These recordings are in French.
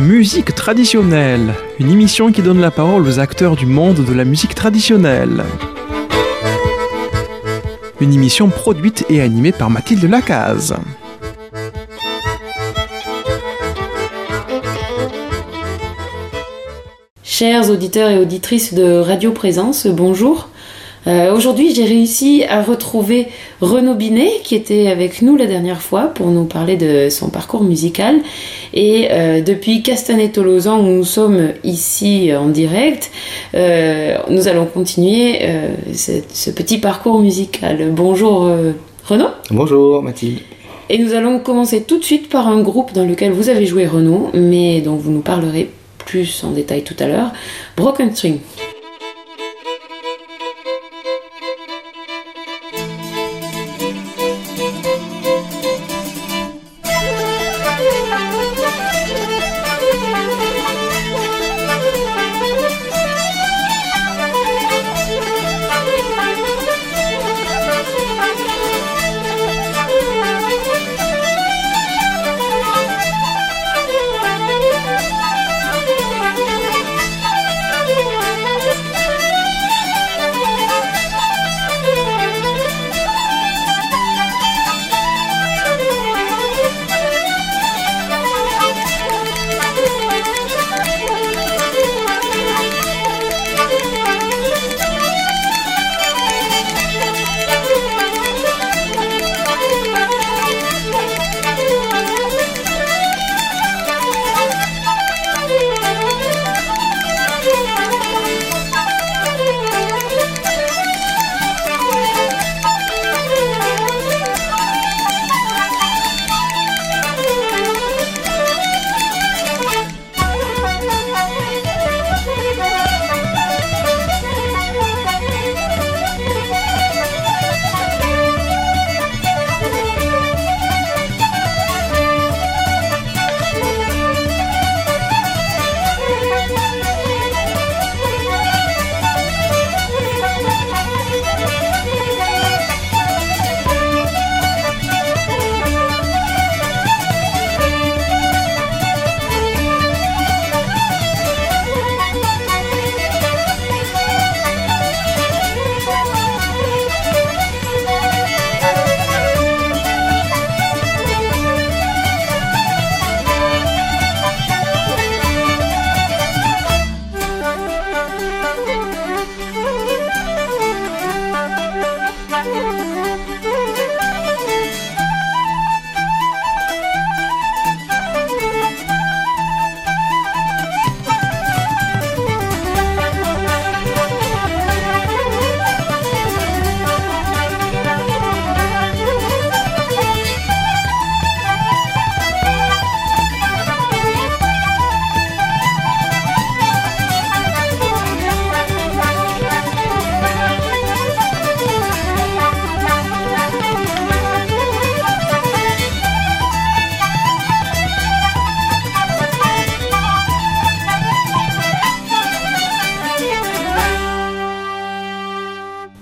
Musique traditionnelle, une émission qui donne la parole aux acteurs du monde de la musique traditionnelle. Une émission produite et animée par Mathilde Lacaze. Chers auditeurs et auditrices de Radio Présence, bonjour. Euh, aujourd'hui, j'ai réussi à retrouver Renaud Binet, qui était avec nous la dernière fois pour nous parler de son parcours musical. Et euh, depuis Castanet-Tolosan, où nous sommes ici en direct, euh, nous allons continuer ce, ce, petit parcours musical. Bonjour Renaud. Bonjour Mathilde. Et nous allons commencer tout de suite par un groupe dans lequel vous avez joué Renaud, mais dont vous nous parlerez plus en détail tout à l'heure, Broken String.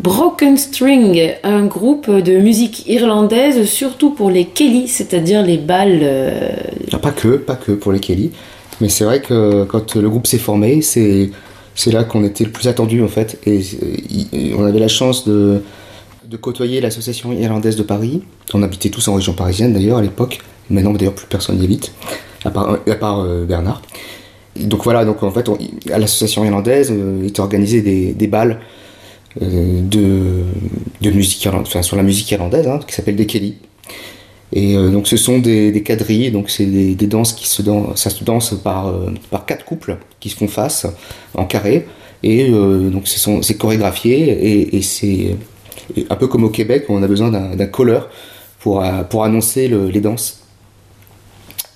Broken String, un groupe de musique irlandaise, surtout pour les Kelly, c'est-à-dire les balles. Euh, ah, pas que, pas que pour les Kelly. Mais c'est vrai que quand le groupe s'est formé, c'est, c'est là qu'on était le plus attendu en fait. Et, on avait la chance de, de côtoyer l'association irlandaise de Paris. On habitait tous en région parisienne d'ailleurs à l'époque. Maintenant d'ailleurs plus personne n'y habite, à part, à part euh, Bernard. donc voilà, donc en fait, à l'association irlandaise euh, étaient organisées des, des balles de, de musique enfin, sur la musique irlandaise, hein, qui s'appelle des Kelly. Et euh, donc ce sont des, quadrilles, donc c'est des, danses qui se dansent, ça se danse par, euh, par quatre couples qui se font face en carré. Et donc c'est chorégraphié et, et c'est un peu comme au Québec, on a besoin d'un colleur pour, pour annoncer le, les danses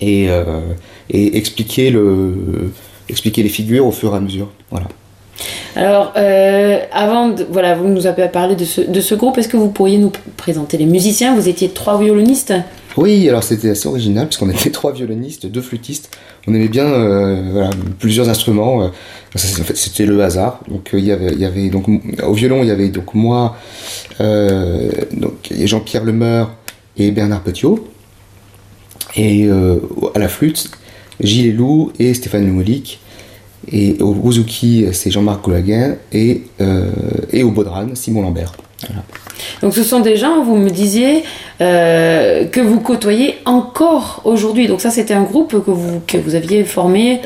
et, et expliquer, le, expliquer les figures au fur et à mesure. Voilà. Alors, euh, avant, de, voilà, vous nous avez parlé de ce, de ce groupe. Est-ce que vous pourriez nous présenter les musiciens? Vous étiez trois violonistes Oui, alors c'était assez original parce qu'on était trois violonistes, deux flûtistes. On aimait bien euh, plusieurs instruments. En fait, c'était le hasard. Donc, au violon, il y avait donc moi, euh, Jean-Pierre Lemeur et Bernard Petiot. Et à la flûte, Gilles Elou et Stéphane Lemolik. Et au Uzuki, c'est Jean-Marc Goulaguin. Et, euh, et au Baudran, Simon Lambert. Voilà. Donc ce sont des gens, vous me disiez, euh, que vous côtoyez encore aujourd'hui. Donc ça, c'était un groupe que vous, que vous aviez formé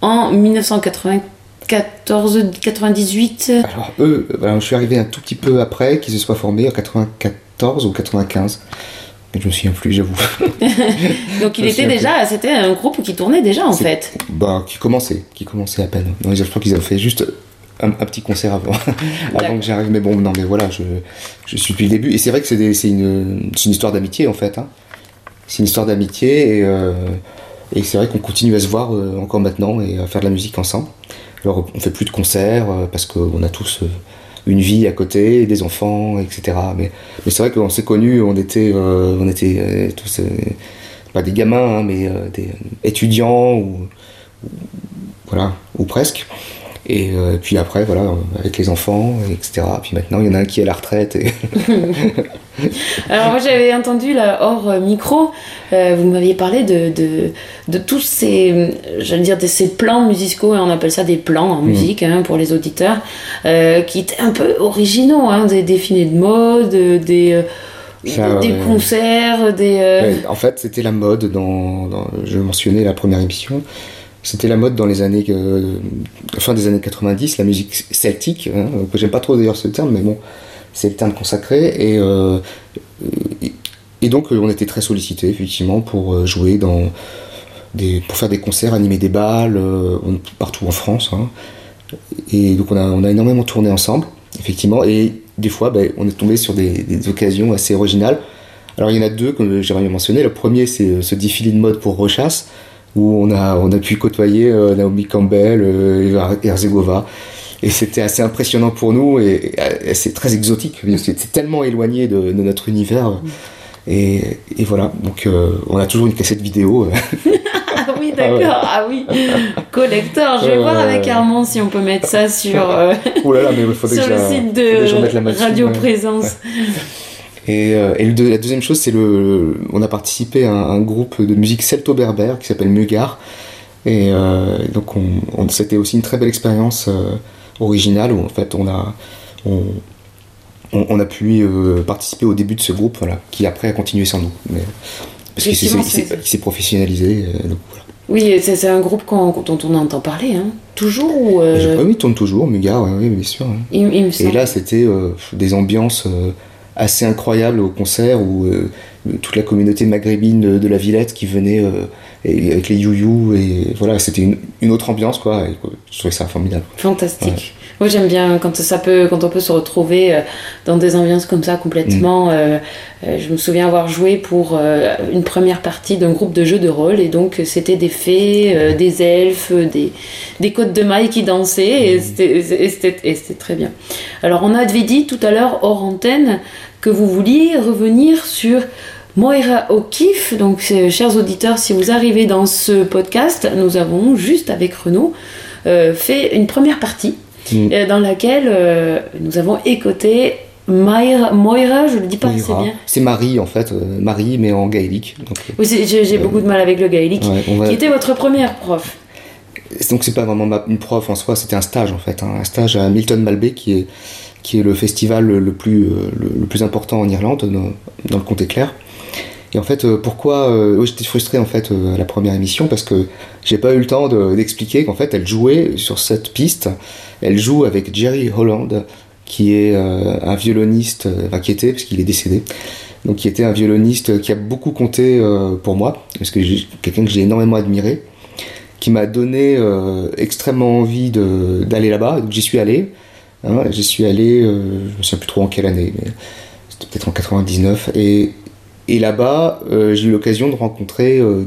en 1994-98. Alors eux, voilà, je suis arrivé un tout petit peu après qu'ils se soient formés, en 94 ou 95. Je me souviens plus, j'avoue. Donc il était déjà, c'était un groupe qui tournait déjà en fait. Bah, qui commençait, qui commençait à peine. Non, je crois qu'ils avaient fait juste un, un petit concert avant, avant que j'arrive. Mais bon, non, mais voilà, je, je suis depuis le début. Et c'est vrai que c'est une, une histoire d'amitié en fait. hein. C'est une histoire d'amitié et, euh, et c'est vrai qu'on continue à se voir euh, encore maintenant et à faire de la musique ensemble. Alors on fait plus de concerts euh, parce qu'on a tous euh, une vie à côté, des enfants, etc. Mais, c'est vrai qu'on s'est connus, on était, euh, on était euh, tous euh, pas des gamins, hein, mais des étudiants ou- voilà, ou presque. Et euh, puis après, voilà, avec les enfants, etc. Puis maintenant, il y en a un qui est à la retraite. Et... Alors moi j'avais entendu là hors euh, micro, euh, vous m'aviez parlé de, de, de tous ces, j'allais dire de ces plans musicaux, hein, on appelle ça des plans en musique hein, pour les auditeurs, euh, qui étaient un peu originaux, hein, des défilés de mode, des, Ça, des concerts, des... euh, Ouais, en fait, c'était la mode dans, dans- Je mentionnais la première émission. C'était la mode dans les années. euh, fin des années 90, la musique celtique. Hein, que J'aime pas trop d'ailleurs ce terme, mais bon, c'est le terme consacré. Et, euh, donc, euh, on était très sollicités, effectivement, pour euh, jouer dans. Pour faire des concerts, animer des balles, euh, partout en France. hein. Et donc, on a, on a énormément tourné ensemble, effectivement. Et des fois, ben, on est tombé sur des, occasions assez originales. Alors il y en a deux que j'aimerais mentionner. Le premier c'est euh, ce défilé de mode pour Rechasse où on a, on a pu côtoyer euh, Naomi Campbell euh, Herzegova. Et c'était assez impressionnant pour nous et, c'est très exotique. C'est c'est tellement éloigné de, de notre univers. Et, et voilà, donc euh, on a toujours une cassette vidéo. Ah oui d'accord, ah oui, collector, je vais voir avec. Armand si on peut mettre ça sur, euh, oh là là, mais il faudrait sur le site de Radio ouais. Présence. Et, euh, et le deux- la deuxième chose, c'est le, on a participé à un, un groupe de musique celto-berbère qui s'appelle Mugar. Et euh, donc, on, on- c'était aussi une très belle expérience euh, originale où en fait, on a, on, on- a pu euh, participer au début de ce groupe, voilà, qui après a continué sans nous. Mais, parce qu'il s'est- professionnalisé. donc, voilà. Oui, c'est un groupe dont on entend parler, hein. toujours ou... Je- oui, il tourne toujours, Mugar, oui, bien sûr. hein. il, il me Et là, c'était des ambiances assez incroyables au concert où euh, toute la communauté maghrébine de, de la Villette qui venait euh, et- avec les you et voilà, c'était une, une autre ambiance quoi. Et, je trouvais ça formidable. Fantastique. Moi j'aime bien quand ça peut, quand on peut se retrouver euh, dans des ambiances comme ça complètement. Mm. euh, euh, je me souviens avoir joué pour une première partie d'un groupe de jeux de rôle et donc c'était des fées, euh, des elfes, des, des côtes de mailles qui dansaient Mm. et c'était très bien. Alors on avait dit tout à l'heure hors antenne que vous vouliez revenir sur Moira O'Keeffe. Donc, euh, chers auditeurs, si vous arrivez dans ce podcast, nous avons juste avec Renaud euh, fait une première partie Mm. euh, dans laquelle euh, nous avons écouté Moira, Moira, je le dis pas assez bien. C'est Marie en fait, Marie mais en gaélique. Donc, Oui, j'ai beaucoup de mal avec le gaélique. ouais, va- Qui était votre première prof Donc c'est pas vraiment ma- une prof en soi, c'était un stage en fait, hein, un stage à Milton Malbay qui est, qui est le festival le plus, le, le plus important en Irlande, dans, dans le Comté Clair. Et en fait, euh, pourquoi euh, j'étais frustré en fait euh, à la première émission parce que j'ai pas eu le temps de- d'expliquer qu'en fait elle jouait sur cette piste, elle joue avec Jerry Holland qui est un violoniste, enfin qui était parce qu'il est décédé, donc qui était un violoniste qui a beaucoup compté pour moi parce que quelqu'un que j'ai énormément admiré qui m'a donné extrêmement envie d'aller là-bas. Donc j'y suis allé. Hein, j'y suis allé, je ne sais plus trop en quelle année, mais c'était peut-être en 99. Et, et là-bas, euh, j'ai eu l'occasion de rencontrer, euh,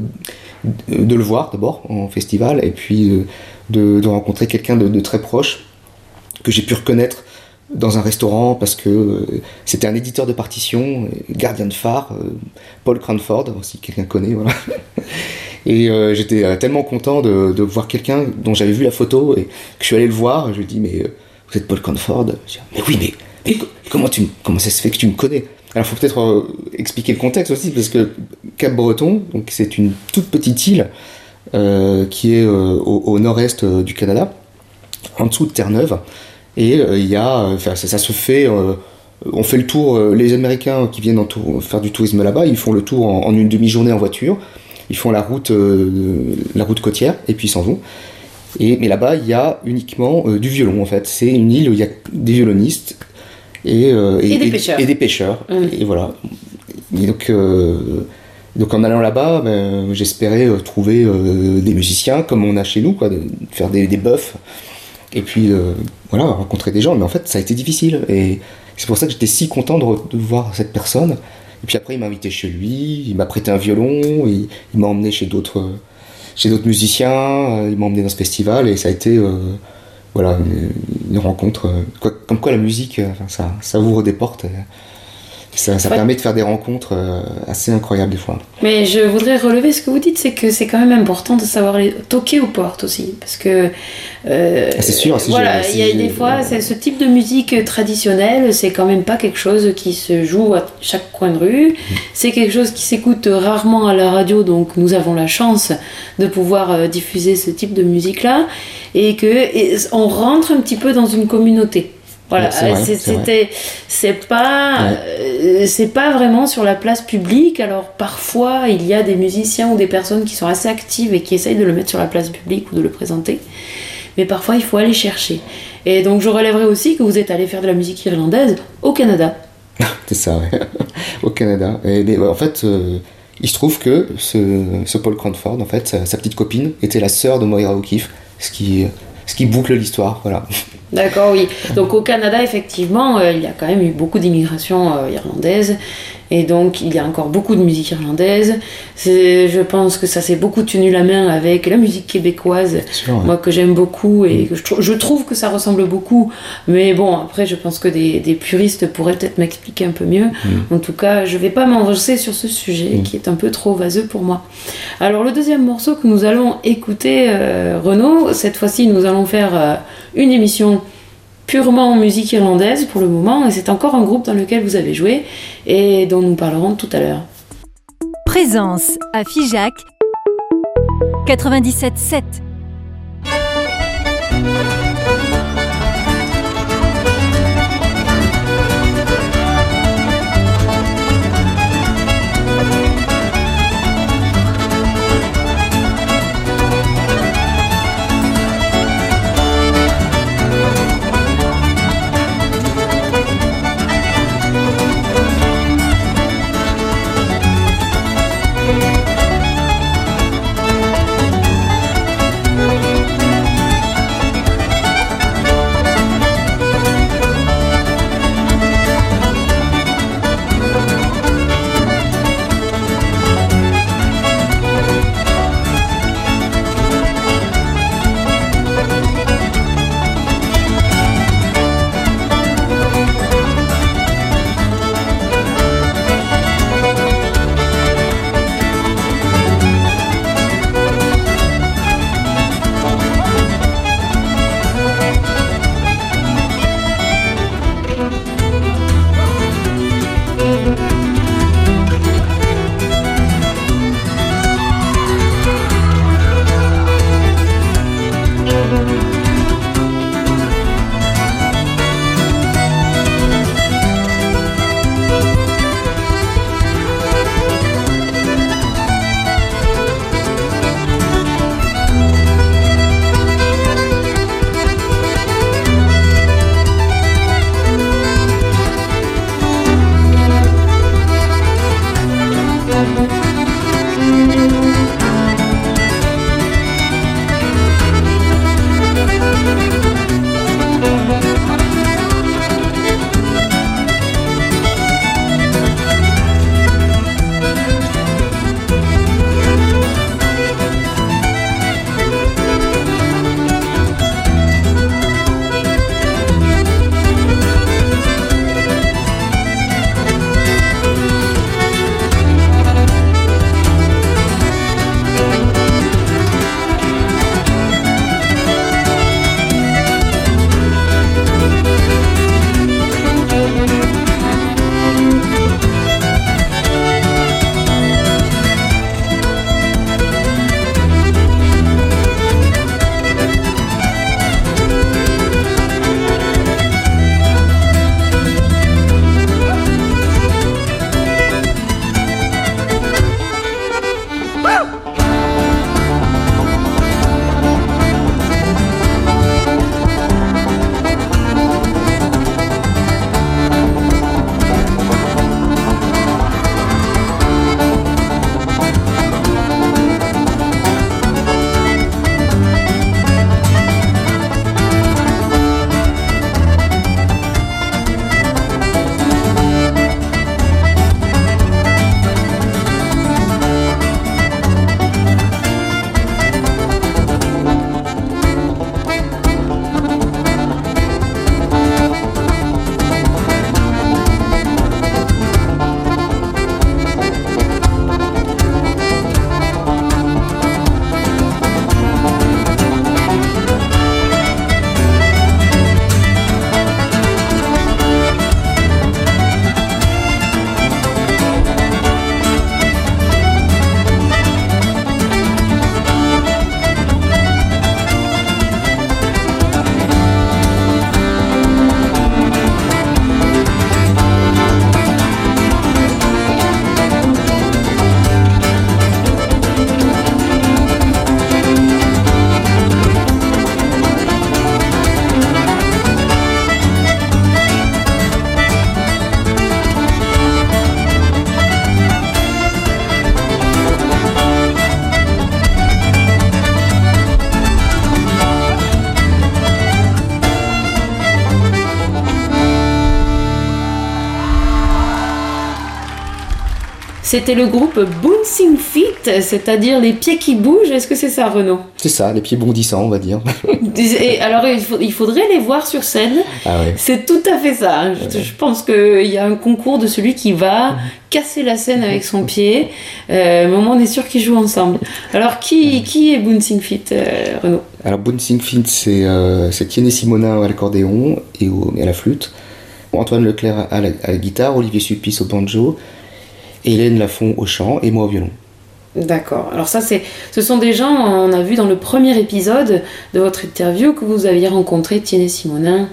de le voir d'abord en festival, et puis euh, de, rencontrer quelqu'un de, très proche que j'ai pu reconnaître dans un restaurant parce que c'était un éditeur de partition, gardien de phare, Paul Cranford, si quelqu'un connaît, voilà. Et j'étais tellement content de, voir quelqu'un dont j'avais vu la photo et que je suis allé le voir. Je lui ai dit, mais vous êtes Paul Cranford? Dis, Mais oui, mais, mais co- comment, tu, comment ça se fait que tu me connais? Alors, il faut peut-être euh, expliquer le contexte aussi, parce que Cap-Breton, donc c'est une toute petite île qui est au, nord-est du Canada, en dessous de Terre-Neuve. Et il y a, ça, ça, se fait on fait le tour, les Américains qui viennent faire du tourisme là-bas, ils font le tour en, une demi-journée en voiture, ils font la route, la route côtière et puis ils s'en vont. Et, mais là-bas, il y a uniquement du violon en fait. C'est une île où il y a des violonistes et, des pêcheurs. Et, des pêcheurs. Mmh. Et voilà. donc, donc en allant là-bas, ben, j'espérais euh, trouver euh, des musiciens comme on a chez nous, quoi, de faire des, des buffs. Et puis voilà, rencontrer des gens. Mais en fait, ça a été difficile. Et c'est pour ça que j'étais si content de, voir cette personne. Et puis après, il m'a invité chez lui, il m'a prêté un violon, il, m'a emmené chez d'autres chez d'autres musiciens, euh, il m'a emmené dans ce festival et ça a été voilà une, rencontre. comme quoi la musique, ça, ça ouvre des portes. Ça, permet de faire des rencontres euh, assez incroyables des fois. Mais je voudrais relever ce que vous dites, c'est que c'est quand même important de savoir les... toquer aux portes aussi. Parce que. Euh, ah, c'est sûr, Voilà, il y a des fois, ce type de musique traditionnelle, c'est quand même pas quelque chose qui se joue à chaque coin de rue. C'est quelque chose qui s'écoute rarement à la radio, donc nous avons la chance de pouvoir euh, diffuser ce type de musique-là. Et que on rentre un petit peu dans une communauté. Voilà, c'était, c'est pas, euh, c'est pas vraiment sur la place publique. Alors parfois, il y a des musiciens ou des personnes qui sont assez actives et qui essayent de le mettre sur la place publique ou de le présenter. Mais parfois, il faut aller chercher. Et donc, je relèverai aussi que vous êtes allé faire de la musique irlandaise au Canada. c'est ça, ouais. au Canada. Et, en fait, euh, il se trouve que ce, Paul Cranford, en fait, sa, petite copine, était la sœur de Moira O'Keeffe, ce qui, ce qui boucle l'histoire, voilà. D'accord, oui. Donc au Canada, effectivement, euh, il y a quand même eu beaucoup d'immigration euh, irlandaise. Et donc il y a encore beaucoup de musique irlandaise. Je pense que ça s'est beaucoup tenu la main avec la musique québécoise, moi que j'aime beaucoup et mm. que je, trouve que ça ressemble beaucoup. Mais bon, après, je pense que des, puristes pourraient peut-être m'expliquer un peu mieux. Mm. En tout cas, je vais pas m'enregistrer sur ce sujet mm. qui est un peu trop vaseux pour moi. Alors le deuxième morceau que nous allons écouter, euh, Renaud, cette fois-ci nous allons faire une émission purement musique irlandaise pour le moment, et c'est encore un groupe dans lequel vous avez joué et dont nous parlerons tout à l'heure. Présence à Figeac 97.7 c'était le groupe Bouncing Feet, c'est-à-dire les pieds qui bougent. Est-ce que c'est ça, Renaud? C'est ça, les pieds bondissants, on va dire. Et alors, il, faut- il faudrait les voir sur scène. Ah ouais. C'est tout à fait ça. Je, je pense qu'il y a un concours de celui qui va casser la scène avec son pied. Euh, moins, on est sûr qu'ils jouent ensemble. Alors, qui, qui est Bouncing Feet, euh, Renaud? Alors Bouncing Feet, c'est euh, Tiene Simonin à l'accordéon et, au- et à la flûte, Antoine Leclerc à la, à la guitare, Olivier Sulpice au banjo, Hélène Lafont au chant et moi au violon. D'accord. Alors ça, c'est, ce sont des gens, on a vu dans le premier épisode de votre interview que vous aviez rencontré Tiene Simonin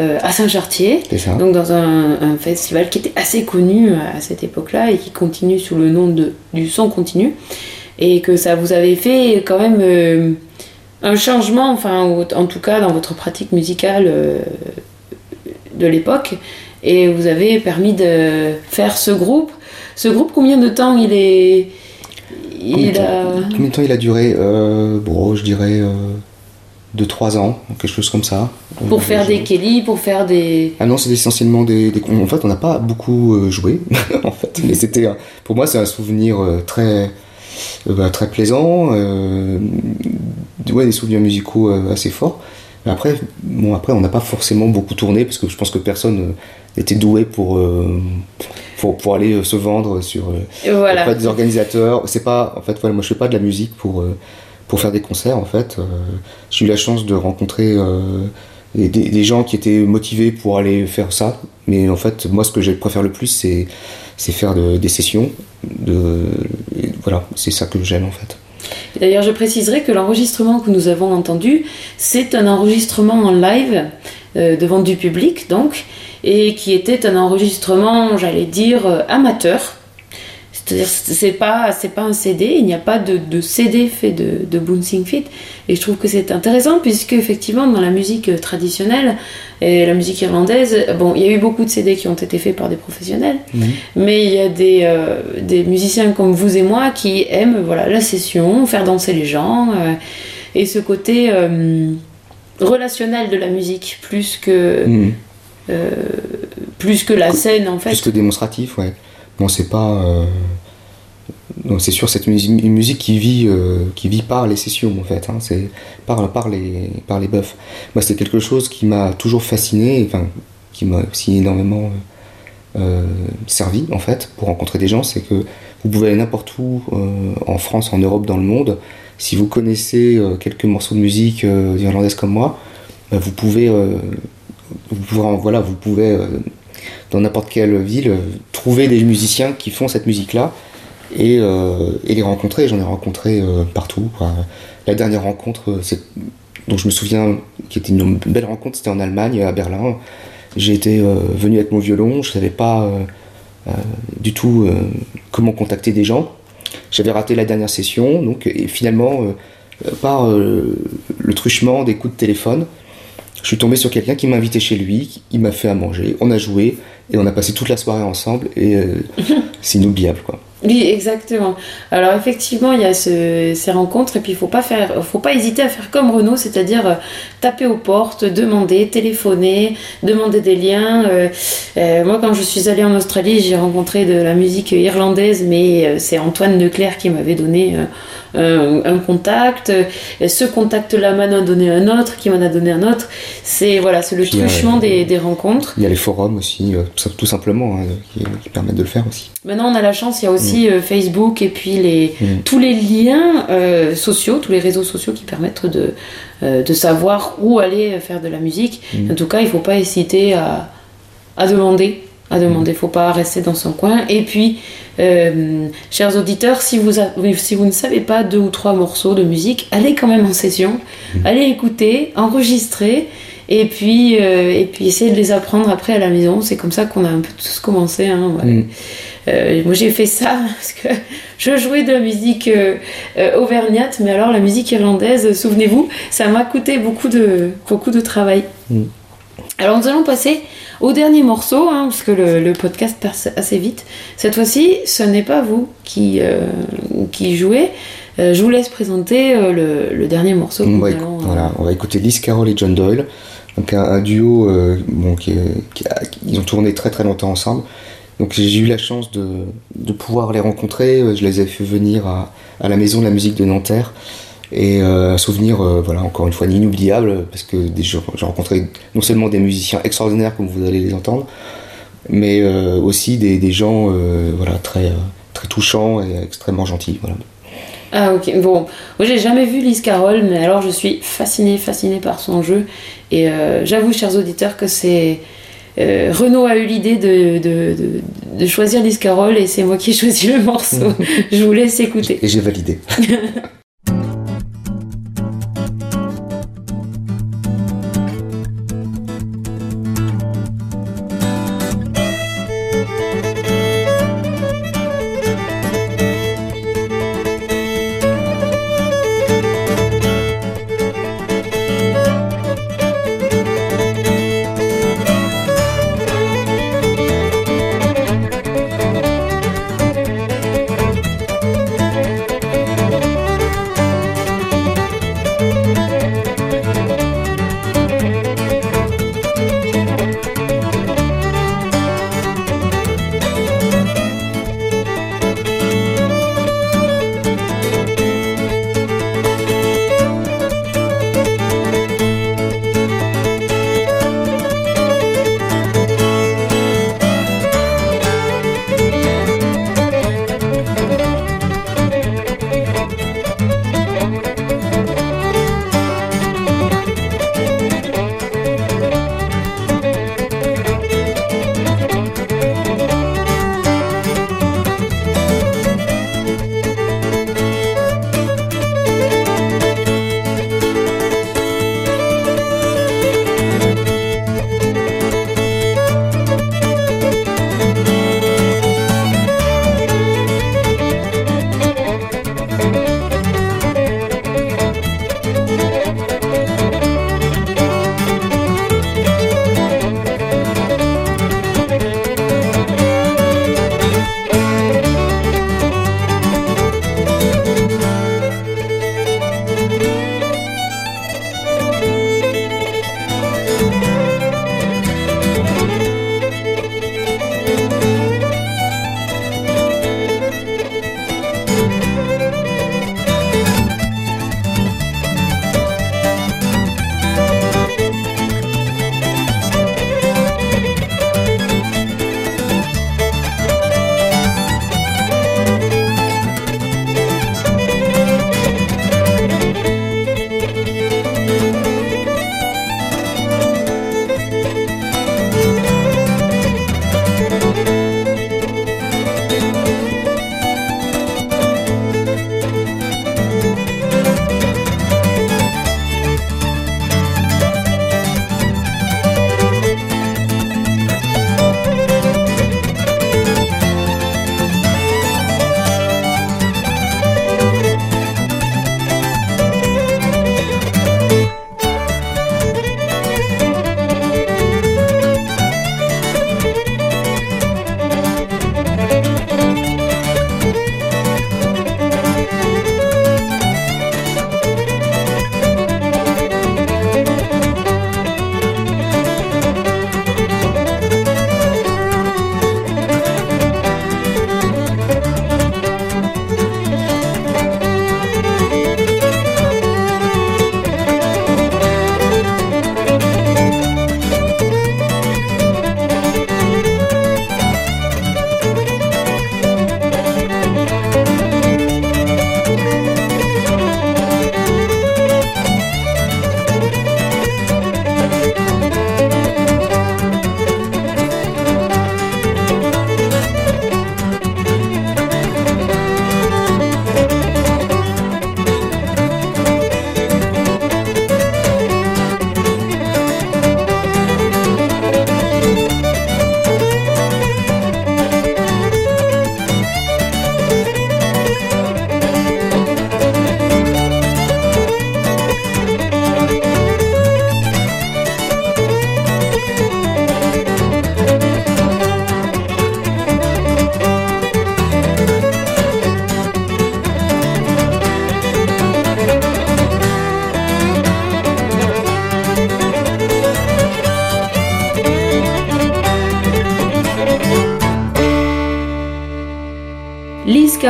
euh, à Saint-Chartier, C'est ça donc dans un, un festival qui était assez connu à cette époque-là et qui continue sous le nom de, du son continu, et que ça vous avait fait quand même euh, un changement, enfin en tout cas dans votre pratique musicale euh, de l'époque, et vous avez permis de faire ce groupe. Ce groupe, combien de temps il est Combien de a... temps- Combien de temps il a duré euh, Bon, je dirais 2-3 ans, quelque chose comme ça. Pour Euh, faire des Kelly, pour faire des. Ah non, c'est essentiellement des, des- En fait, on n'a pas beaucoup euh, joué, en fait. Mais c'était, pour moi, c'est un souvenir euh, très, euh, bah, très plaisant. euh, ouais, des souvenirs musicaux euh, assez forts. Mais après, bon, après, on n'a pas forcément beaucoup tourné parce que je pense que personne n'était doué pour, euh, pour, pour aller euh, se vendre sur euh, Voilà. auprès des organisateurs. C'est pas, en fait, voilà, moi, je fais pas de la musique pour pour faire des concerts. En fait, j'ai eu la chance de rencontrer des, des- gens qui étaient motivés pour aller faire ça. Mais en fait, moi, ce que je préfère le plus, c'est c'est faire de- des sessions. De, voilà, c'est ça que j'aime en fait. D'ailleurs, je préciserai que l'enregistrement que nous avons entendu, c'est un enregistrement en live euh, devant du public, donc, et qui était un enregistrement, j'allais dire, euh, amateur. C'est-à-dire, c'est pas, c'est pas un CD, il n'y a pas de, de CD fait de, de Bouncing Feet. Et je trouve que c'est intéressant, puisque effectivement, dans la musique traditionnelle et la musique irlandaise, bon, il y a eu beaucoup de CD qui ont été faits par des professionnels, mais il y a des, euh, des musiciens comme vous et moi qui aiment voilà, la session, faire danser les gens, euh, et ce côté euh, relationnel de la musique, plus que, Mhm. Euh, plus que la scène en fait. Plus que démonstratif, ouais. Bon, c'est pas. euh, c'est sûr, c'est une, musi- une musique qui vit, euh, qui vit par les sessions, en fait. hein. C'est par, par, les, par les buffs. Moi, c'est quelque chose qui m'a toujours fasciné, enfin, qui m'a aussi énormément euh, servi, en fait, pour rencontrer des gens. C'est que vous pouvez aller n'importe où, en France, en Europe, dans le monde. Si vous connaissez quelques morceaux de musique irlandaise comme moi, bah, vous pouvez. Vous pouvez, voilà, vous pouvez euh, dans n'importe quelle ville, euh, trouver des musiciens qui font cette musique-là et, euh, les rencontrer. J'en ai rencontré partout. La dernière rencontre, dont je me souviens, qui était une belle rencontre, c'était en Allemagne, à Berlin. Euh, venu avec mon violon, je savais pas du tout comment contacter des gens. J'avais raté la dernière session, donc et finalement, par le truchement des coups de téléphone, je suis tombé sur quelqu'un qui m'a invité chez lui, il m'a fait à manger, on a joué et on a passé toute la soirée ensemble et euh, c'est inoubliable quoi. Oui, exactement. Alors effectivement, il y a ce- ces rencontres et puis il faut pas faire, faut pas hésiter à faire comme Renault, c'est-à-dire euh, taper aux portes, demander, téléphoner, demander des liens. Euh, euh, moi, quand je suis allée en Australie, j'ai rencontré de la musique irlandaise, mais euh, c'est Antoine Leclerc qui m'avait donné un, un contact. Et ce contact-là m'en a donné un autre, qui m'en a donné un autre. C'est voilà, c'est le truchement des, des rencontres. Il y a les forums aussi, tout, simplement, hein, qui, qui permettent de le faire aussi. Maintenant, on a la chance, il y a aussi euh, Facebook et puis les, Mm. tous les liens euh, sociaux, tous les réseaux sociaux qui permettent de, euh, de savoir où aller faire de la musique. Mm. En tout cas, il ne faut pas hésiter à, à demander. À demander, il ne faut pas rester dans son coin. Et puis, euh, chers auditeurs, si vous, a- si vous ne savez pas deux ou trois morceaux de musique, allez quand même en session, allez écouter, enregistrer, et puis, euh, et puis essayer de les apprendre après à la maison. C'est comme ça qu'on a un peu tous commencé. Hein, ouais. Mm. Euh, moi j'ai fait ça parce que je jouais de la musique euh, auvergnate, mais alors la musique irlandaise, souvenez-vous, ça m'a coûté beaucoup de, beaucoup de travail. Mm. Alors nous allons passer au dernier morceau, hein, parce que le, le podcast passe assez vite. Cette fois-ci, ce n'est pas vous qui, qui jouez. Euh, je vous laisse présenter euh, le, le dernier morceau. On va, allons, voilà, on va écouter Liz Carroll et John Doyle, donc un, un duo, euh, bon, qui, a- qui- ils ont tourné très très longtemps ensemble, Donc j'ai eu la chance de, de, pouvoir les rencontrer. Je les ai fait venir à, à la Maison de la musique de Nanterre. Et euh, un souvenir, euh, voilà, encore une fois, inoubliable, parce que j'ai rencontré non seulement des musiciens extraordinaires, comme vous allez les entendre, mais euh, aussi des, des gens voilà, très, très touchants et extrêmement gentils. Voilà. Ah ok, bon, moi j'ai jamais vu Lise Carroll, mais alors je suis fascinée, fascinée par son jeu. Et j'avoue, chers auditeurs, que c'est... Renaud a eu l'idée de, de, de, choisir Lise Carroll et c'est moi qui ai choisi le morceau. je vous laisse écouter. Et j'ai validé.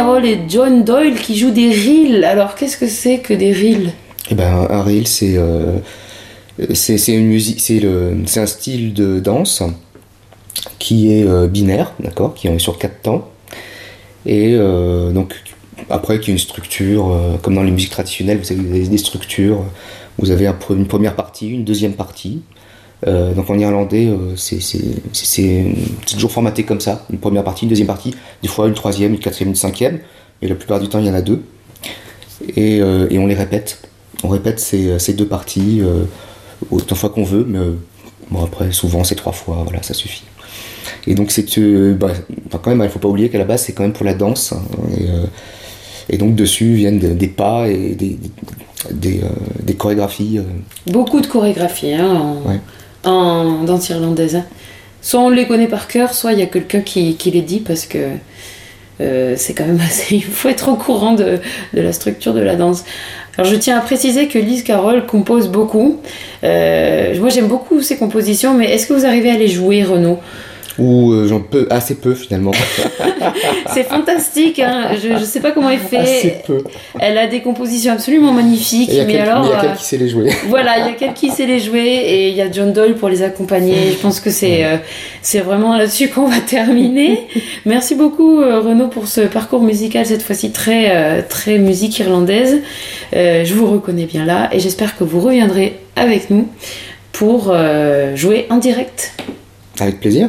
Carroll et John Doyle qui jouent des reels. Alors qu'est-ce que c'est que des reels? Eh ben, un reel, c'est euh, c'est c'est une musique, c'est le, c'est un style de danse qui est euh, binaire, d'accord, qui est sur quatre temps, et euh, donc après qui a une structure, comme dans les musiques traditionnelles, vous avez des, structures. Vous avez une première partie, une deuxième partie. Euh, donc en irlandais, euh, c'est toujours formaté comme ça. Une première partie, une deuxième partie, des fois une troisième, une quatrième, une cinquième. Mais la plupart du temps, il y en a deux. Et, euh, et on les répète. On répète ces, ces deux parties autant de fois qu'on veut, mais bon, après, souvent, c'est trois fois, voilà, ça suffit. Et donc, c'est. bah, quand même, il faut pas oublier qu'à la base, c'est quand même pour la danse. et, et donc, dessus viennent des, des pas et des, des, des chorégraphies. Beaucoup de chorégraphies hein, en, Ouais. En danse irlandaise. hein. Soit on les connaît par cœur, soit il y a quelqu'un qui, qui les dit parce que euh, c'est quand même assez. Il faut être au courant de, de la structure de la danse. Alors je tiens à préciser que Lise Carroll compose beaucoup. Euh, moi j'aime beaucoup ses compositions, mais est-ce que vous arrivez à les jouer, Renaud? Ou euh, j'en peux assez peu finalement. C'est fantastique, hein. je, je sais pas comment elle fait. assez peu. Elle a des compositions absolument magnifiques, Et mais quel- alors. il y a euh, quelqu'un qui sait les jouer. Voilà, il y a quelqu'un qui sait les jouer et il y a John Doyle pour les accompagner. Je pense que c'est euh, c'est vraiment là-dessus qu'on va terminer. Merci beaucoup euh, Renaud pour ce parcours musical cette fois-ci très euh, très musique irlandaise. Euh, je vous reconnais bien là et j'espère que vous reviendrez avec nous pour euh, jouer en direct. Avec plaisir.